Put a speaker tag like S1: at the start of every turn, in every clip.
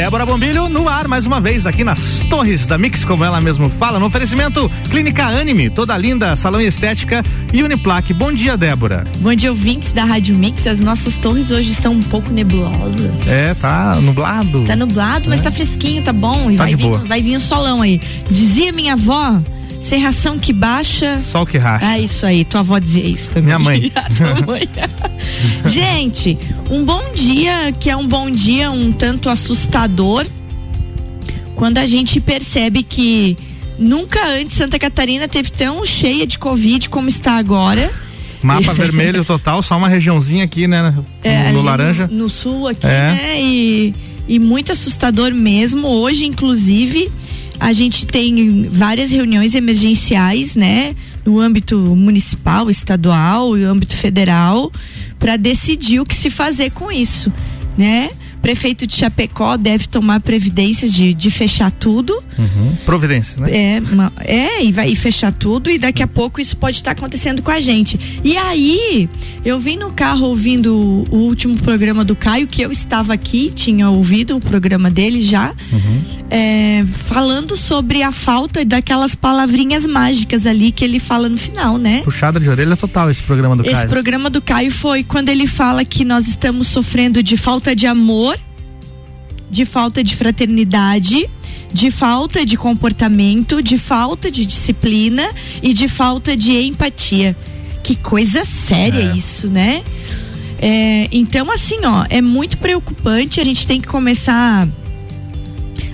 S1: Débora Bombilho no ar mais uma vez aqui nas Torres da Mix, como ela mesmo fala, no oferecimento Clínica Anime, toda linda, salão e estética e Uniplaque. Bom dia, Débora.
S2: Bom dia, ouvintes da Rádio Mix. As nossas torres hoje estão um pouco nebulosas.
S1: É, tá nublado.
S2: Tá nublado, mas é. tá fresquinho, tá bom.
S1: E tá
S2: vai,
S1: vir,
S2: vai vir um solão aí. Dizia minha avó Serração que baixa.
S1: Sol que racha.
S2: É isso aí, tua avó dizia isso também.
S1: Minha mãe.
S2: mãe. Gente, um bom dia, que é um bom dia um tanto assustador, quando a gente percebe que nunca antes Santa Catarina teve tão cheia de Covid como está agora.
S1: Mapa vermelho total, só uma regiãozinha aqui, né? É, no, laranja.
S2: No, no, sul aqui, é. né? E, e muito assustador mesmo. Hoje, inclusive, a gente tem várias reuniões emergenciais, né? No âmbito municipal, estadual e âmbito federal, para decidir o que se fazer com isso, né? Prefeito de Chapecó deve tomar previdências de, de fechar tudo.
S1: Uhum. Providências, né?
S2: É, uma, é, e vai fechar tudo e daqui a pouco isso pode estar acontecendo com a gente. E aí, eu vim no carro ouvindo o, o último programa do Caio, que eu estava aqui, tinha ouvido o programa dele já, uhum. é, falando sobre a falta daquelas palavrinhas mágicas ali que ele fala no final, né?
S1: Puxada de orelha total esse programa do
S2: esse
S1: Caio.
S2: Esse programa do Caio foi quando ele fala que nós estamos sofrendo de falta de amor de falta de fraternidade, de falta de comportamento, de falta de disciplina e de falta de empatia. Que coisa séria é. isso, né? É, então, assim, ó, é muito preocupante. A gente tem que começar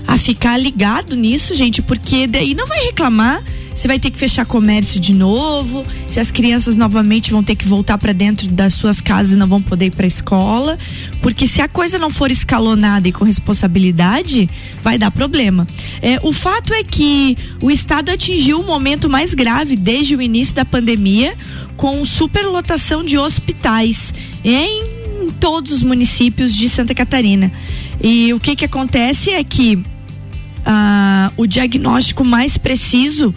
S2: a ficar ligado nisso, gente, porque daí não vai reclamar se vai ter que fechar comércio de novo, se as crianças novamente vão ter que voltar para dentro das suas casas e não vão poder ir para a escola, porque se a coisa não for escalonada e com responsabilidade, vai dar problema. É, o fato é que o estado atingiu o momento mais grave desde o início da pandemia, com superlotação de hospitais em todos os municípios de Santa Catarina. E o que que acontece é que ah, o diagnóstico mais preciso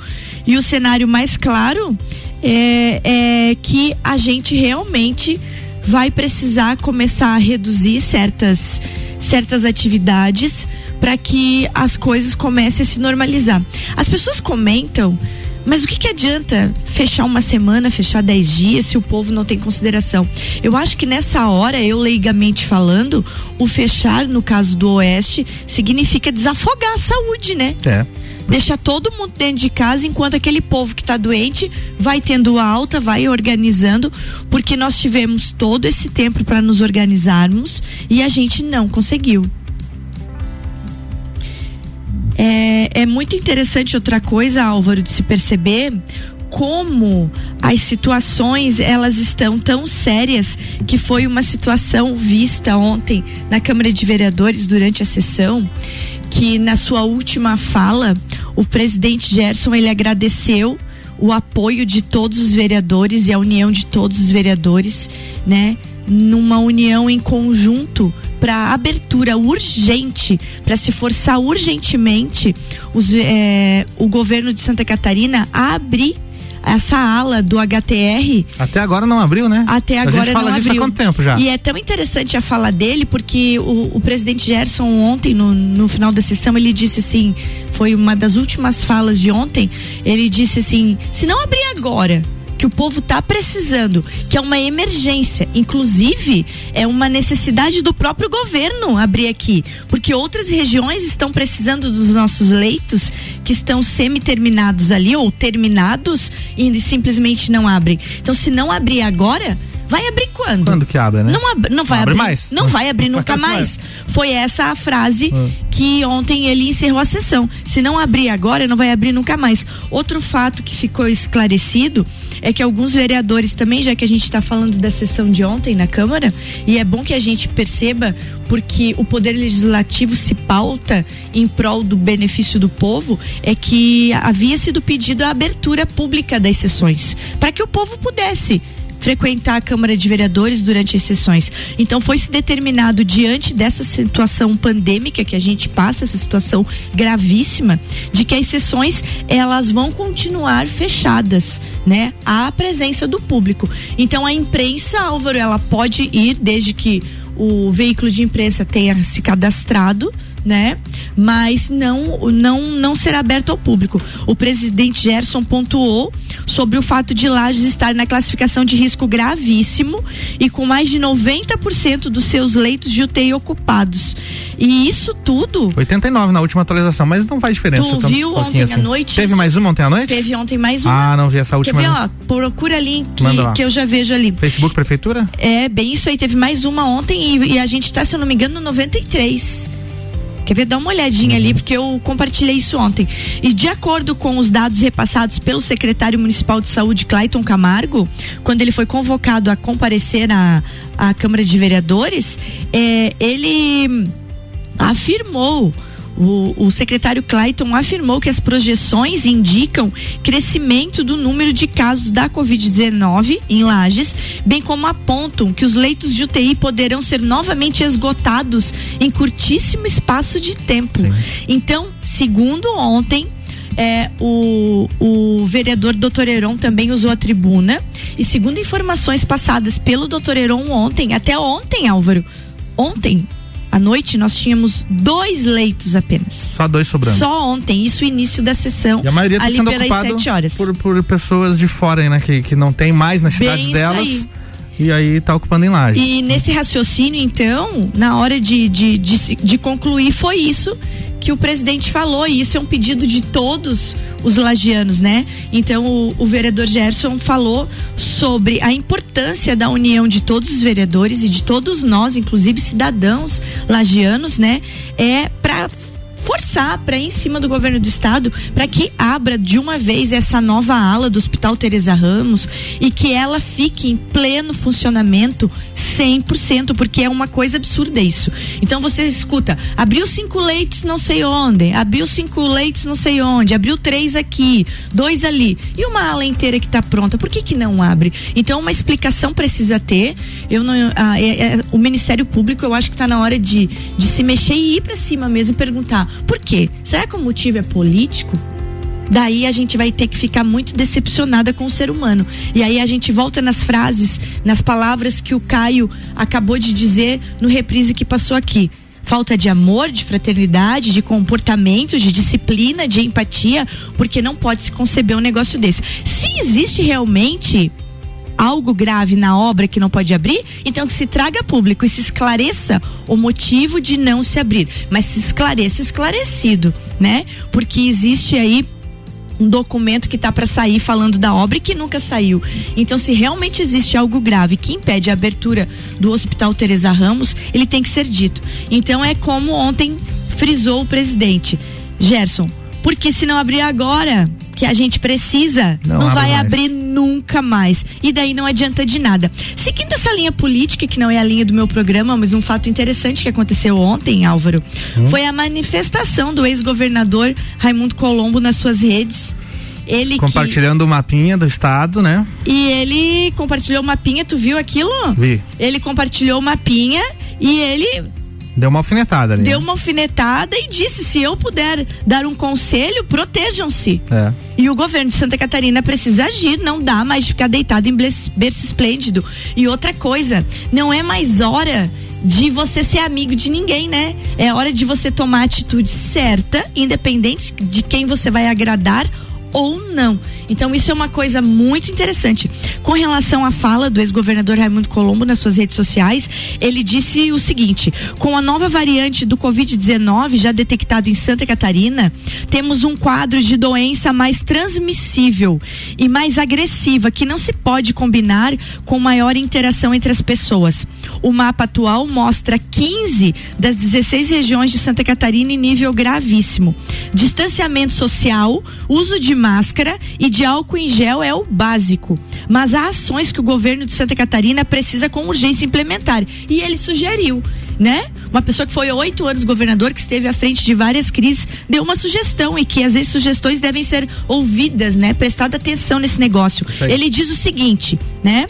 S2: e o cenário mais claro é, é que a gente realmente vai precisar começar a reduzir certas, certas atividades para que as coisas comecem a se normalizar. As pessoas comentam mas o que, que adianta fechar uma semana, fechar dez dias, se o povo não tem consideração? Eu acho que nessa hora, eu leigamente falando, o fechar, no caso do Oeste, significa desafogar a saúde, né?
S1: É
S2: deixa todo mundo dentro de casa enquanto aquele povo que está doente vai tendo alta, vai organizando, porque nós tivemos todo esse tempo para nos organizarmos e a gente não conseguiu. É, é muito interessante outra coisa, Álvaro, de se perceber como as situações elas estão tão sérias que foi uma situação vista ontem na Câmara de Vereadores durante a sessão que na sua última fala o presidente Gerson ele agradeceu o apoio de todos os vereadores e a união de todos os vereadores, né? Numa união em conjunto para abertura urgente, para se forçar urgentemente os, é, o governo de Santa Catarina a abrir essa ala do HTR.
S1: Até agora não abriu, né?
S2: Até agora
S1: a gente fala
S2: não
S1: disso
S2: abriu.
S1: há quanto tempo já?
S2: E é tão interessante a fala dele, porque o, o presidente Gerson ontem, no, no final da sessão, ele disse assim, foi uma das últimas falas de ontem, ele disse assim, se não abrir agora, que o povo está precisando, que é uma emergência, inclusive é uma necessidade do próprio governo abrir aqui, porque outras regiões estão precisando dos nossos leitos que estão semi-terminados ali ou terminados e simplesmente não abrem. Então, se não abrir agora, Vai abrir quando?
S1: Quando que abre, né?
S2: Não, ab não vai
S1: não
S2: abrir
S1: mais.
S2: Não vai abrir nunca mais. Foi essa a frase hum. que ontem ele encerrou a sessão. Se não abrir agora, não vai abrir nunca mais. Outro fato que ficou esclarecido é que alguns vereadores também, já que a gente está falando da sessão de ontem na Câmara, e é bom que a gente perceba, porque o Poder Legislativo se pauta em prol do benefício do povo, é que havia sido pedido a abertura pública das sessões, para que o povo pudesse frequentar a Câmara de Vereadores durante as sessões. Então foi se determinado diante dessa situação pandêmica que a gente passa, essa situação gravíssima, de que as sessões elas vão continuar fechadas, né, à presença do público. Então a imprensa, Álvaro, ela pode ir desde que o veículo de imprensa tenha se cadastrado né? Mas não, não, não será aberto ao público. O presidente Gerson pontuou sobre o fato de Lages estar na classificação de risco gravíssimo e com mais de 90% dos seus leitos de UTI ocupados. E isso tudo.
S1: 89 na última atualização, mas não faz diferença.
S2: Tu viu um ontem assim. à noite?
S1: Teve mais uma ontem à noite?
S2: Teve ontem mais uma.
S1: Ah, não vi essa última.
S2: Quer ver, ó, procura ali que, que eu já vejo ali.
S1: Facebook Prefeitura?
S2: É, bem isso aí. Teve mais uma ontem e, e a gente está, se eu não me engano, no 93. Quer ver? Dá uma olhadinha ali, porque eu compartilhei isso ontem. E de acordo com os dados repassados pelo secretário municipal de saúde, Clayton Camargo, quando ele foi convocado a comparecer à, à Câmara de Vereadores, é, ele afirmou o, o, secretário Clayton afirmou que as projeções indicam crescimento do número de casos da Covid-19 em Lages, bem como apontam que os leitos de UTI poderão ser novamente esgotados em curtíssimo espaço de tempo. Sim. Então, segundo ontem, é, o, o vereador Dr. Heron também usou a tribuna. E segundo informações passadas pelo Dr. Heron ontem, até ontem, Álvaro, ontem, à noite nós tínhamos dois leitos apenas.
S1: Só dois sobrando.
S2: Só ontem, isso início da sessão.
S1: E a maioria está sendo ocupada por, por pessoas de fora, né? Que, que não tem mais nas cidades Bem delas. Aí. E aí está ocupando em laje.
S2: E nesse raciocínio, então, na hora de, de, de, de concluir, foi isso que o presidente falou, e isso é um pedido de todos os lagianos, né? Então o, o, vereador Gerson falou sobre a importância da união de todos os vereadores e de todos nós, inclusive cidadãos lagianos, né? É para forçar para em cima do governo do estado para que abra de uma vez essa nova ala do Hospital Teresa Ramos e que ela fique em pleno funcionamento 100%, porque é uma coisa absurda isso. Então você escuta, abriu cinco leitos não sei onde, abriu cinco leitos não sei onde, abriu três aqui, dois ali, e uma ala inteira que está pronta, por que que não abre? Então uma explicação precisa ter, eu não, ah, é, é, o Ministério Público eu acho que está na hora de, de se mexer e ir para cima mesmo e perguntar, por quê? Será que o motivo é político? Daí a gente vai ter que ficar muito decepcionada com o ser humano. E aí a gente volta nas frases, nas palavras que o Caio acabou de dizer no reprise que passou aqui. Falta de amor, de fraternidade, de comportamento, de disciplina, de empatia, porque não pode se conceber um negócio desse. Se existe realmente algo grave na obra que não pode abrir, então que se traga público e se esclareça o motivo de não se abrir, mas se esclareça esclarecido, né? Porque existe aí um documento que está para sair falando da obra e que nunca saiu. Então, se realmente existe algo grave que impede a abertura do Hospital Teresa Ramos, ele tem que ser dito. Então, é como ontem frisou o presidente Gerson, porque se não abrir agora, que a gente precisa, não, não vai mais. abrir nunca mais. E daí não adianta de nada. Seguindo essa linha política, que não é a linha do meu programa, mas um fato interessante que aconteceu ontem, Álvaro, hum. foi a manifestação do ex-governador Raimundo Colombo nas suas redes. Ele
S1: compartilhando o que... mapinha do estado, né?
S2: E ele compartilhou o mapinha, tu viu aquilo?
S1: Vi.
S2: Ele compartilhou o mapinha e ele
S1: Deu uma alfinetada ali.
S2: Deu né? uma alfinetada e disse: se eu puder dar um conselho, protejam-se. É. E o governo de Santa Catarina precisa agir, não dá mais de ficar deitado em berço esplêndido. E outra coisa, não é mais hora de você ser amigo de ninguém, né? É hora de você tomar a atitude certa, independente de quem você vai agradar ou não. Então isso é uma coisa muito interessante. Com relação à fala do ex-governador Raimundo Colombo nas suas redes sociais, ele disse o seguinte: com a nova variante do Covid-19 já detectado em Santa Catarina, temos um quadro de doença mais transmissível e mais agressiva que não se pode combinar com maior interação entre as pessoas. O mapa atual mostra 15 das 16 regiões de Santa Catarina em nível gravíssimo. Distanciamento social, uso de máscara e de álcool em gel é o básico. Mas há ações que o governo de Santa Catarina precisa com urgência implementar. E ele sugeriu né? Uma pessoa que foi oito anos governador, que esteve à frente de várias crises, deu uma sugestão e que às vezes sugestões devem ser ouvidas, né? Prestada atenção nesse negócio. Ele diz o seguinte, né?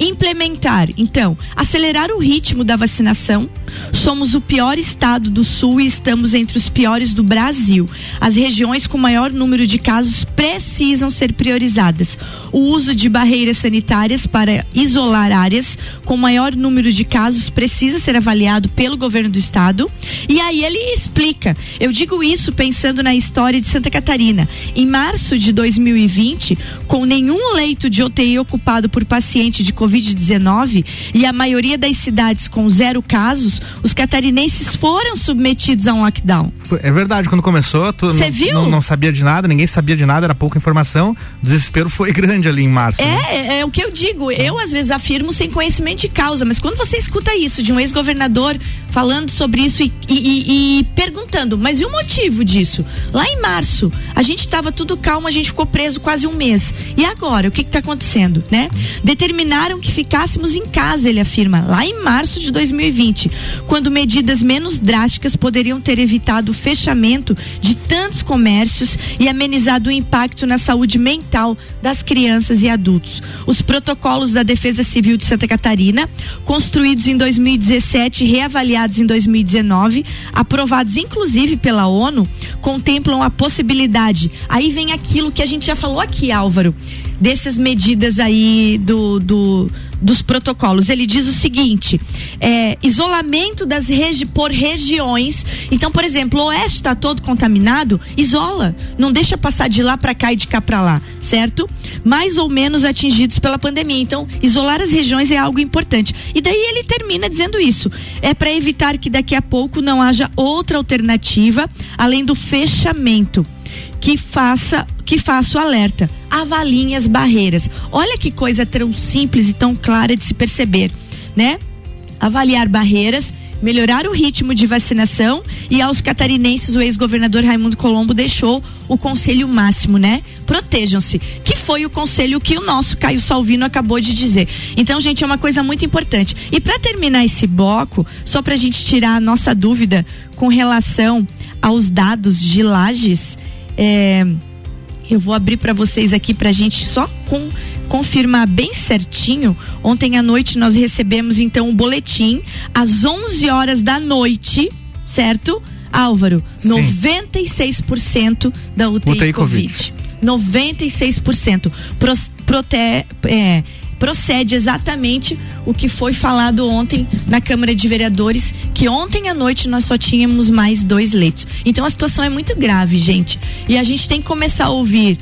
S2: Implementar, então, acelerar o ritmo da vacinação. Somos o pior estado do sul e estamos entre os piores do Brasil. As regiões com maior número de casos precisam ser priorizadas. O uso de barreiras sanitárias para isolar áreas com maior número de casos precisa ser avaliado pelo governo do estado. E aí ele explica. Eu digo isso pensando na história de Santa Catarina. Em março de 2020, com nenhum leito de UTI ocupado por paciente de Covid-19 e a maioria das cidades com zero casos, os catarinenses foram submetidos a um lockdown.
S1: É verdade, quando começou, tu
S2: Você viu?
S1: Não, não, sabia de nada, ninguém sabia de nada, era pouca informação. O desespero foi grande ali em março.
S2: É,
S1: né?
S2: é, é o que eu digo. Eu às vezes afirmo sem conhecimento de causa, mas quando você escuta isso de um ex-governador falando sobre isso e, e, e, e, perguntando, mas e o motivo disso? Lá em março, a gente estava tudo calmo, a gente ficou preso quase um mês. E agora, o que está acontecendo, né? Determinaram que ficássemos em casa, ele afirma, lá em março de 2020, quando medidas menos drásticas poderiam ter evitado o fechamento de tantos comércios e amenizado o impacto na saúde mental das crianças e adultos. Os protocolos da Defesa Civil de Santa Catarina, construídos em 2017 e reavaliados em 2019, aprovados inclusive pela ONU, contemplam a possibilidade. Aí vem aquilo que a gente já falou aqui, Álvaro, dessas medidas aí do, do dos protocolos. Ele diz o seguinte: é, isolamento das regi por regiões. Então, por exemplo, o oeste está todo contaminado, isola, não deixa passar de lá para cá e de cá para lá, certo? Mais ou menos atingidos pela pandemia. Então, isolar as regiões é algo importante. E daí ele termina dizendo isso: é para evitar que daqui a pouco não haja outra alternativa além do fechamento que faça que faça o alerta. Avaliem as barreiras. Olha que coisa tão simples e tão clara de se perceber, né? Avaliar barreiras, melhorar o ritmo de vacinação e aos catarinenses o ex-governador Raimundo Colombo deixou o conselho máximo, né? Protejam-se, que foi o conselho que o nosso Caio Salvino acabou de dizer. Então, gente, é uma coisa muito importante. E para terminar esse bloco, só para a gente tirar a nossa dúvida com relação aos dados de lajes, é, eu vou abrir para vocês aqui para a gente só com, confirmar bem certinho. Ontem à noite nós recebemos então um boletim às 11 horas da noite, certo? Álvaro, Sim. 96% da UTI, UTI COVID. COVID. 96%. Pro, prote, é, procede exatamente o que foi falado ontem na Câmara de Vereadores, que ontem à noite nós só tínhamos mais dois leitos. Então a situação é muito grave, gente. E a gente tem que começar a ouvir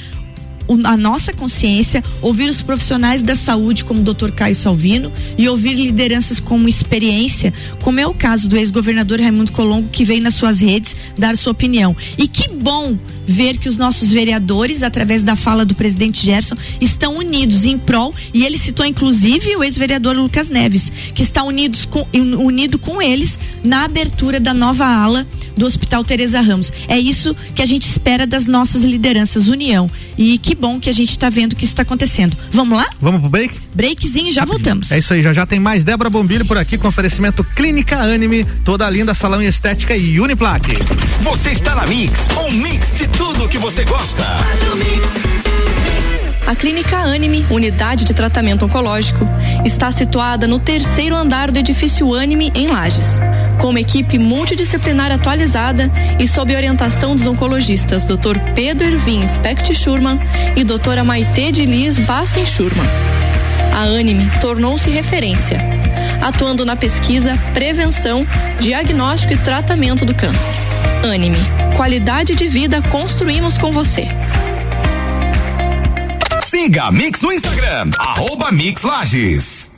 S2: a nossa consciência, ouvir os profissionais da saúde, como o Dr. Caio Salvino, e ouvir lideranças com experiência, como é o caso do ex-governador Raimundo Colombo, que veio nas suas redes dar sua opinião. E que bom ver que os nossos vereadores, através da fala do presidente Gerson, estão unidos em prol, e ele citou inclusive o ex-vereador Lucas Neves, que está unidos com, unido com eles na abertura da nova ala do Hospital Teresa Ramos. É isso que a gente espera das nossas lideranças, união. E que bom que a gente está vendo que isso está acontecendo. Vamos lá?
S1: Vamos pro break?
S2: Breakzinho e já voltamos.
S1: É isso aí, já já tem mais Débora Bombilho por aqui com oferecimento Clínica Anime, toda linda salão e estética e Uniplaque.
S3: Você está na Mix, um mix de tudo que você gosta.
S4: A Clínica Anime, unidade de tratamento oncológico, está situada no terceiro andar do edifício Anime, em Lages. Com uma equipe multidisciplinar atualizada e sob orientação dos oncologistas Dr. Pedro Ervin Specht Schurman e doutora Maite de Liz Vassen Schurman. A Anime tornou-se referência, atuando na pesquisa, prevenção, diagnóstico e tratamento do câncer. Anime, qualidade de vida construímos com você.
S3: Siga a Mix no Instagram, arroba Mix Lages.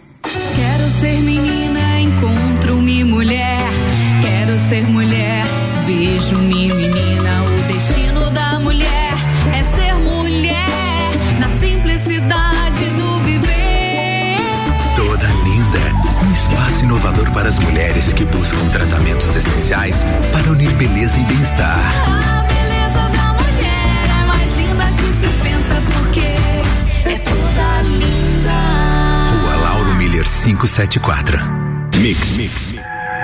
S5: Inovador para as mulheres que buscam tratamentos essenciais para unir beleza e bem-estar.
S6: A beleza da mulher é mais linda que se pensa porque é toda linda.
S5: Rua Lauro Miller 574.
S3: Mix, mix.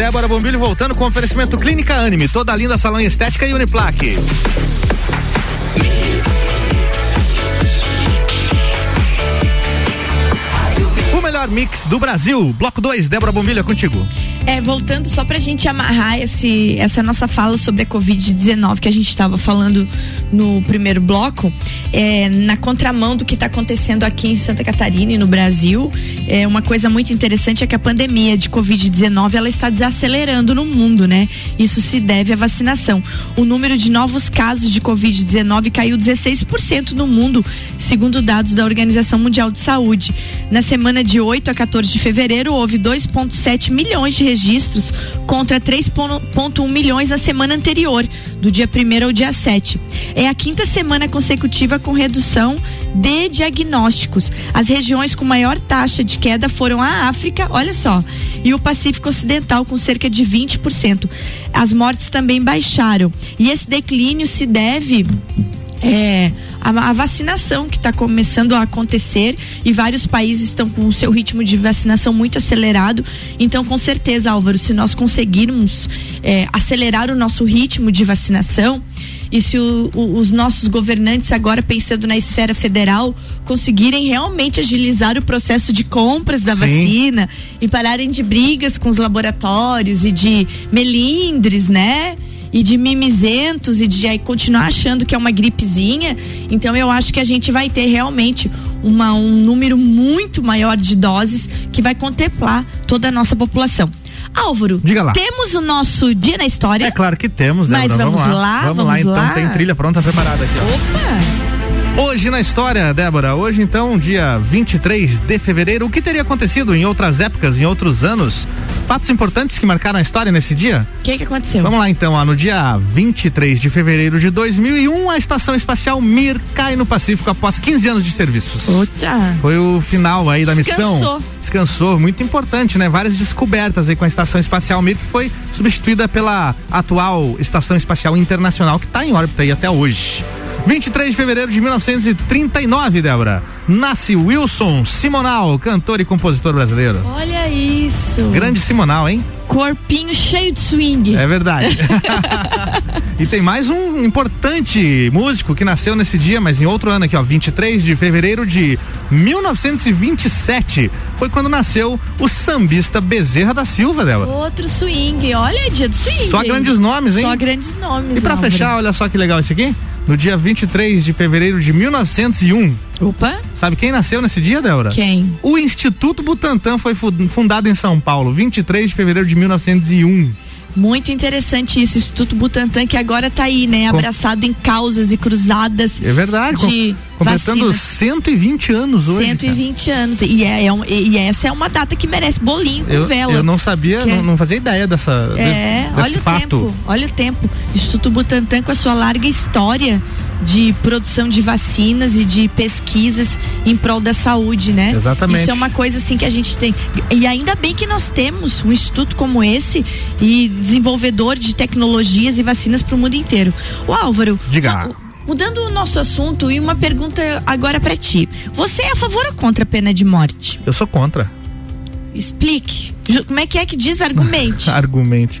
S1: Débora Bombilho voltando com oferecimento Clínica Anime, toda linda salão estética e Uniplaque. O melhor mix do Brasil. Bloco 2, Débora Bombilho, é contigo.
S2: É, voltando só pra gente amarrar esse, essa nossa fala sobre a Covid-19 que a gente estava falando no primeiro bloco, é, na contramão do que está acontecendo aqui em Santa Catarina e no Brasil, é, uma coisa muito interessante é que a pandemia de Covid-19 ela está desacelerando no mundo, né? Isso se deve à vacinação. O número de novos casos de Covid-19 caiu 16% no mundo, segundo dados da Organização Mundial de Saúde. Na semana de 8 a 14 de fevereiro, houve 2,7 milhões de registros contra 3,1 milhões na semana anterior, do dia 1 ao dia 7. É a quinta semana consecutiva com redução de diagnósticos. As regiões com maior taxa de queda foram a África, olha só, e o Pacífico Ocidental com cerca de 20%. As mortes também baixaram. E esse declínio se deve é, a, a vacinação que está começando a acontecer e vários países estão com o seu ritmo de vacinação muito acelerado. Então, com certeza, Álvaro, se nós conseguirmos é, acelerar o nosso ritmo de vacinação e se o- o- os nossos governantes, agora pensando na esfera federal, conseguirem realmente agilizar o processo de compras da
S1: Sim.
S2: vacina e pararem de brigas com os laboratórios e de melindres, né? E de mimizentos e de aí continuar achando que é uma gripezinha. Então eu acho que a gente vai ter realmente uma, um número muito maior de doses que vai contemplar toda a nossa população. Álvaro,
S1: Diga lá.
S2: temos o nosso dia na história.
S1: É claro que temos,
S2: Mas
S1: Débora.
S2: vamos lá,
S1: Vamos, lá,
S2: vamos
S1: então
S2: lá.
S1: tem trilha pronta preparada aqui, ó.
S2: Opa!
S1: Hoje na história, Débora, hoje então, dia 23 de fevereiro, o que teria acontecido em outras épocas, em outros anos? Fatos importantes que marcaram a história nesse dia?
S2: O que que aconteceu?
S1: Vamos lá então, ó, no dia 23 de fevereiro de 2001, a Estação Espacial Mir cai no Pacífico após 15 anos de serviços.
S2: Outra.
S1: Foi o final aí da
S2: Descansou.
S1: missão. Descansou, muito importante, né? Várias descobertas aí com a Estação Espacial Mir, que foi substituída pela atual Estação Espacial Internacional, que está em órbita aí até hoje. 23 de fevereiro de 1939, Débora. Nasce Wilson Simonal, cantor e compositor brasileiro.
S2: Olha isso.
S1: Grande Simonal, hein?
S2: Corpinho cheio de swing.
S1: É verdade. e tem mais um importante músico que nasceu nesse dia, mas em outro ano aqui, ó, 23 de fevereiro de 1927. Foi quando nasceu o sambista Bezerra da Silva, Débora.
S2: Outro swing. Olha, dia do swing.
S1: Só grandes nomes, hein?
S2: Só grandes nomes.
S1: E pra
S2: Álvaro.
S1: fechar, olha só que legal esse aqui. No dia 23 de fevereiro de 1901.
S2: Opa.
S1: Sabe quem nasceu nesse dia, Débora?
S2: Quem?
S1: O Instituto Butantan foi fu- fundado em São Paulo, 23 de fevereiro de 1901.
S2: Muito interessante isso, Instituto Butantan, que agora tá aí, né? Abraçado em causas e cruzadas
S1: É verdade.
S2: de
S1: com- completando
S2: vacinas.
S1: 120 anos hoje. cara.
S2: 120 anos. E, é, é um- e- essa é uma data que merece bolinho com
S1: Eu,
S2: vela.
S1: eu não sabia,
S2: é-
S1: não, não fazia ideia dessa de-
S2: É,
S1: desse
S2: olha o
S1: fato.
S2: tempo, olha o tempo. Instituto Butantan com a sua larga história de produção de vacinas e de pesquisas em prol da saúde, né?
S1: Exatamente.
S2: Isso é uma coisa assim que a gente tem. E ainda bem que nós temos um instituto como esse e desenvolvedor de tecnologias e vacinas para o mundo inteiro. O Álvaro,
S1: Diga.
S2: mu- mudando o nosso assunto e uma pergunta agora para ti. Você é a favor ou contra a pena de morte?
S1: Eu sou contra.
S2: Explique. Como é que é que diz argumente?
S1: Argumente.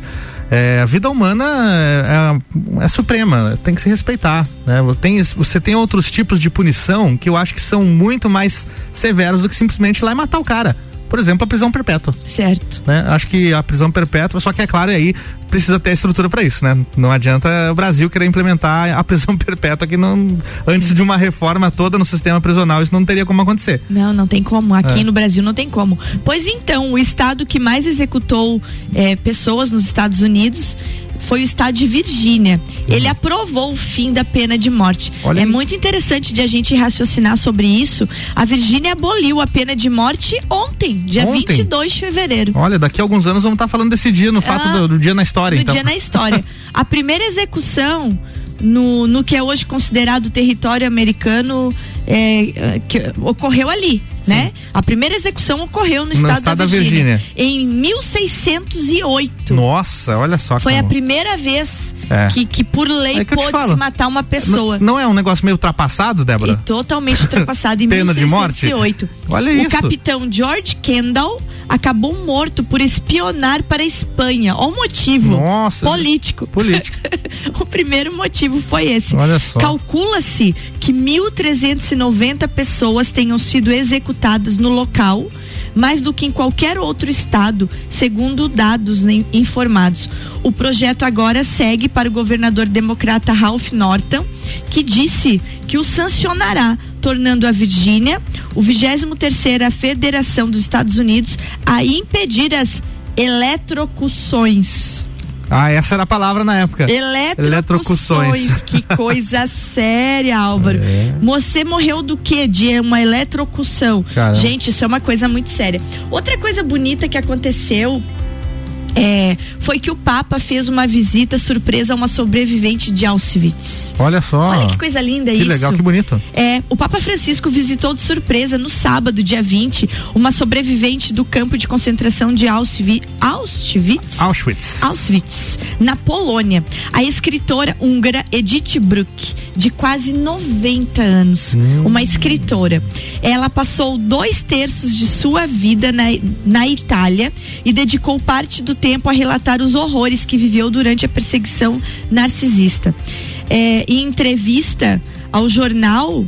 S1: É, a vida humana é, é- é suprema, tem que se respeitar. Né? Tem, você tem outros tipos de punição que eu acho que são muito mais severos do que simplesmente ir lá e matar o cara. Por exemplo, a prisão perpétua.
S2: certo.
S1: né? Acho que a prisão perpétua, só que é claro, aí precisa ter estrutura para isso, né? Não adianta o Brasil querer implementar a prisão perpétua que não antes de uma reforma toda no sistema prisional, isso não teria como acontecer.
S2: Não, não tem como. Aqui
S1: É.
S2: no Brasil não tem como. Pois então, o estado que mais executou eh, pessoas nos Estados Unidos foi o estado de Virgínia. Ele aprovou o fim da pena de morte.
S1: Uhum. Olha
S2: é
S1: aí.
S2: muito interessante de a gente raciocinar sobre isso. A Virgínia aboliu a pena de morte ontem, dia
S1: Ontem?
S2: 22 de fevereiro.
S1: Olha, daqui a alguns anos vamos estar falando desse dia, no fato
S2: Ah,
S1: do, do dia na história,
S2: do
S1: então.
S2: dia na história. a primeira execução no, no que é hoje considerado território americano é, que ocorreu ali, né? A primeira execução ocorreu no estado,
S1: estado
S2: da,
S1: da
S2: Virgínia,
S1: Virgínia.
S2: em 1608.
S1: Nossa, olha só.
S2: Foi a
S1: como-
S2: primeira vez
S1: É.
S2: que, que por lei
S1: É
S2: pôde se matar uma pessoa.
S1: N- Não é um negócio meio ultrapassado,
S2: E
S1: Débora?
S2: totalmente ultrapassado em
S1: Pena de morte?
S2: 1608.
S1: Olha
S2: o
S1: isso.
S2: capitão George Kendall acabou morto por espionar para a Espanha. Olha o motivo.
S1: Nossa.
S2: Político.
S1: Político.
S2: o primeiro motivo foi esse.
S1: Olha só.
S2: Calcula-se que 1.390 pessoas tenham sido executadas no local, mais do que em qualquer outro estado, segundo dados informados. O projeto agora segue para o governador democrata Ralph Norton, que disse que o sancionará, tornando a Virgínia, o 23ª Federação dos Estados Unidos, a impedir as eletrocuções.
S1: Ah, essa era a palavra na época.
S2: Eletrocuções.
S1: Eletrocuções.
S2: Que coisa séria, Álvaro.
S1: É.
S2: Você morreu do quê? De uma eletrocução.
S1: Caramba.
S2: Gente, isso é uma coisa muito séria. Outra coisa bonita que aconteceu é, foi que o Papa fez uma visita surpresa a uma sobrevivente de Auschwitz.
S1: Olha só.
S2: Olha que coisa linda
S1: Que
S2: isso.
S1: legal, que bonito.
S2: É, o Papa Francisco visitou de surpresa no sábado, dia 20, uma sobrevivente do campo de concentração de Auschwitz. Auschwitz?
S1: Auschwitz.
S2: Auschwitz, na Polônia. A escritora húngara Edith Bruck, de quase 90 anos, uma escritora. Ela passou dois terços de sua vida na, na Itália e dedicou parte do tempo a relatar os horrores que viveu durante a perseguição narcisista. É, em entrevista ao jornal,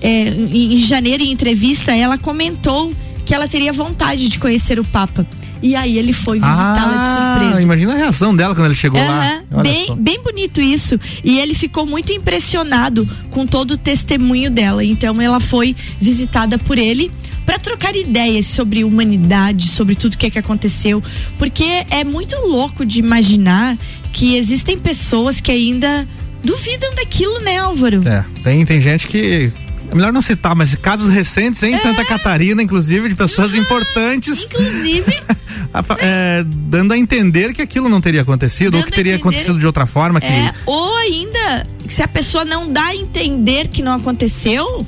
S2: é, em, em janeiro, em entrevista, ela comentou que ela teria vontade de conhecer o Papa. E aí ele foi visitá-la de
S1: Ah,
S2: surpresa.
S1: imagina a reação dela quando ele chegou lá.
S2: Aham,
S1: Olha
S2: bem,
S1: só.
S2: bem bonito isso. E ele ficou muito impressionado com todo o testemunho dela. Então ela foi visitada por ele para trocar ideias sobre humanidade, sobre tudo que, é que aconteceu. Porque é muito louco de imaginar que existem pessoas que ainda duvidam daquilo, né, Álvaro?
S1: É, tem, tem gente que. É melhor não citar, mas casos recentes
S2: É.
S1: em Santa Catarina, inclusive, de pessoas importantes
S2: Inclusive,
S1: é, dando a entender que aquilo não teria acontecido, ou
S2: Dando
S1: que
S2: a
S1: teria acontecido de outra forma. Que,
S2: É, ou ainda, se a pessoa não dá a entender que não aconteceu,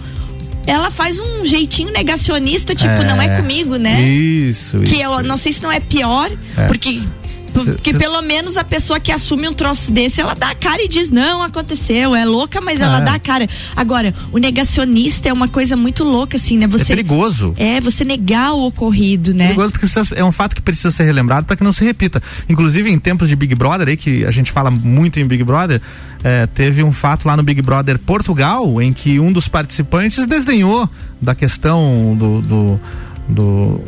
S2: ela faz um jeitinho negacionista, tipo, não é comigo, né?
S1: Isso,
S2: Que
S1: isso.
S2: eu não sei se não é pior,
S1: É.
S2: porque. Porque
S1: cê-
S2: pelo menos a pessoa que assume um troço desse, ela dá a cara e diz, não, aconteceu, é louca, mas ela
S1: É.
S2: dá a cara. Agora, o negacionista é uma coisa muito louca, assim, né?
S1: É
S2: Você,
S1: perigoso.
S2: É, você negar o ocorrido, né?
S1: Perigoso porque precisa- é um fato que precisa ser relembrado para que não se repita. Inclusive, em tempos de Big Brother, aí, que a gente fala muito em Big Brother, é, teve um fato lá no Big Brother Portugal, em que um dos participantes desdenhou da questão do. do, do-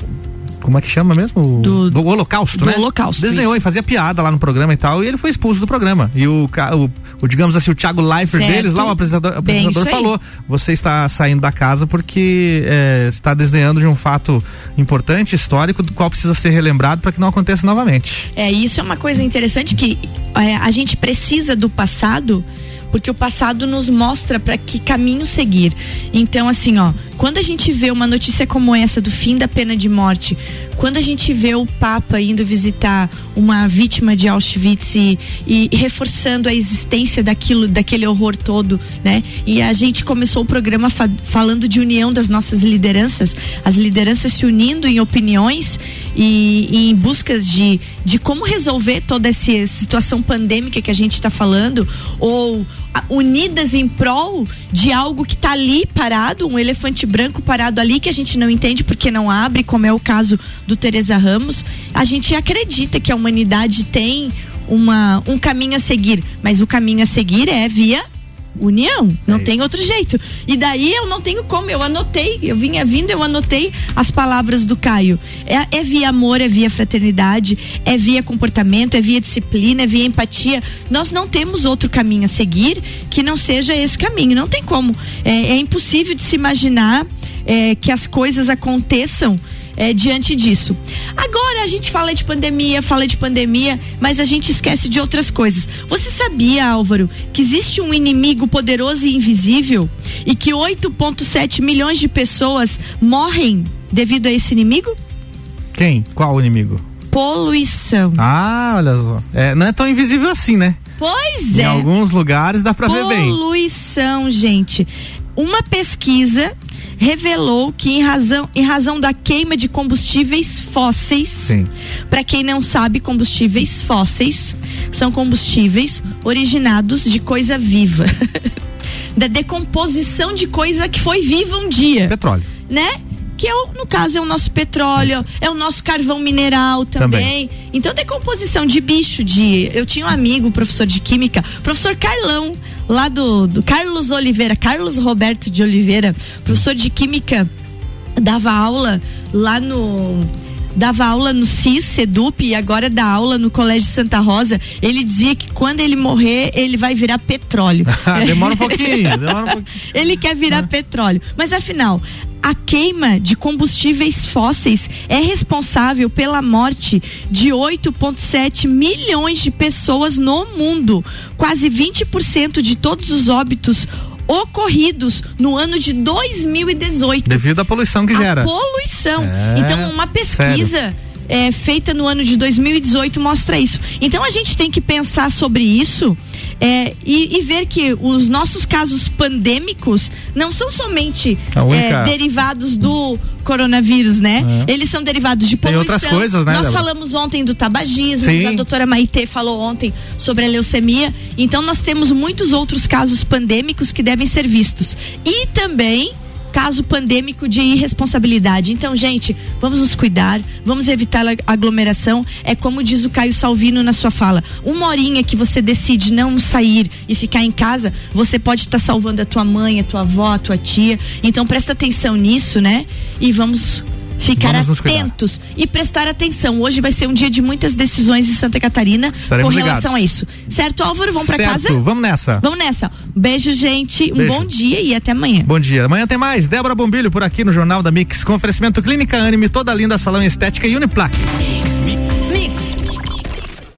S1: como é que chama mesmo?
S2: Do-
S1: holocausto,
S2: do
S1: né?
S2: Holocausto,
S1: Desdenhou e fazia piada lá no programa e tal, e ele foi expulso do programa. E o, o, o, digamos assim, o Thiago Leifert
S2: Certo.
S1: deles lá, o apresentador, o apresentador falou: você está saindo da casa porque é, está desdenhando de um fato importante, histórico, do qual precisa ser relembrado para que não aconteça novamente.
S2: É, isso é uma coisa interessante que é, a gente precisa do passado, porque o passado nos mostra para que caminho seguir. Então, assim, ó, quando a gente vê uma notícia como essa do fim da pena de morte, quando a gente vê o Papa indo visitar uma vítima de Auschwitz e, e reforçando a existência daquilo, daquele horror todo, né? E a gente começou o programa fa- falando de união das nossas lideranças, as lideranças se unindo em opiniões e, e em buscas de, de como resolver toda essa situação pandêmica que a gente está falando, ou unidas em prol de algo que está ali parado, um elefante branco parado ali que a gente não entende porque não abre, como é o caso do Teresa Ramos. A gente acredita que a humanidade tem uma, um caminho a seguir, mas o caminho a seguir é via união, não tem outro jeito. E daí eu não tenho como, eu anotei, eu vinha vindo, eu anotei as palavras do Caio. É, é via amor, é via fraternidade, é via comportamento, é via disciplina, é via empatia. Nós não temos outro caminho a seguir que não seja esse caminho, não tem como. É, é impossível de se imaginar é, que as coisas aconteçam é, diante disso. Agora a gente fala de pandemia, fala de pandemia, mas a gente esquece de outras coisas. Você sabia, Álvaro, que existe um inimigo poderoso e invisível e que 8,7 milhões de pessoas morrem devido a esse inimigo?
S1: Quem? Qual inimigo?
S2: Poluição.
S1: Ah, olha só. É, não é tão invisível assim, né?
S2: Pois
S1: Em
S2: é.
S1: alguns lugares dá pra ver bem.
S2: Poluição, gente. Uma pesquisa revelou que em razão, em razão da queima de combustíveis fósseis, para quem não sabe, combustíveis fósseis são combustíveis originados de coisa viva. da decomposição de coisa que foi viva um dia
S1: Petróleo.
S2: né? Que é o, no caso é o nosso petróleo, é o nosso carvão mineral também. Então decomposição de bicho, de eu tinha um amigo, professor de química, professor Carlão, lá do, do Carlos Oliveira, Carlos Roberto de Oliveira, professor de química, dava aula lá no dava aula no CIS, Sedup e agora dá aula no Colégio Santa Rosa. Ele dizia que quando ele morrer, ele vai virar petróleo.
S1: demora um pouquinho, demora um pouquinho.
S2: Ele quer virar petróleo. Mas afinal, a queima de combustíveis fósseis é responsável pela morte de 8,7 milhões de pessoas no mundo. Quase 20% de todos os óbitos ocorridos no ano de 2018
S1: Devido à poluição que gera.
S2: a poluição.
S1: É,
S2: então, uma pesquisa é, feita no ano de 2018 mostra isso. Então, a gente tem que pensar sobre isso é, e, e ver que os nossos casos pandêmicos não são somente
S1: A única-
S2: é, derivados do coronavírus, né? Eles são derivados de
S1: Tem
S2: poluição.
S1: outras coisas, né,
S2: Nós
S1: Débora?
S2: falamos ontem do tabagismo,
S1: Sim.
S2: a doutora Maitê falou ontem sobre a leucemia. Então, nós temos muitos outros casos pandêmicos que devem ser vistos. E também caso pandêmico de irresponsabilidade. Então, gente, vamos nos cuidar, vamos evitar a aglomeração. É como diz o Caio Salvino na sua fala. Uma horinha que você decide não sair e ficar em casa, você pode estar salvando a tua mãe, a tua avó, a tua tia. Então, presta atenção nisso, né? E vamos ficar
S1: Vamos
S2: atentos e prestar atenção. Hoje vai ser um dia de muitas decisões em Santa Catarina
S1: Estaremos
S2: com relação
S1: ligados.
S2: a isso. Certo, Álvaro? Vamos pra
S1: certo,
S2: casa?
S1: vamos nessa.
S2: Vamos nessa. Beijo, gente. Um
S1: Beijo.
S2: bom dia e até amanhã.
S1: Bom dia. Amanhã tem mais. Débora Bombilho por aqui no Jornal da Mix, com oferecimento Clínica Anime, toda linda salão estética e Uniplac.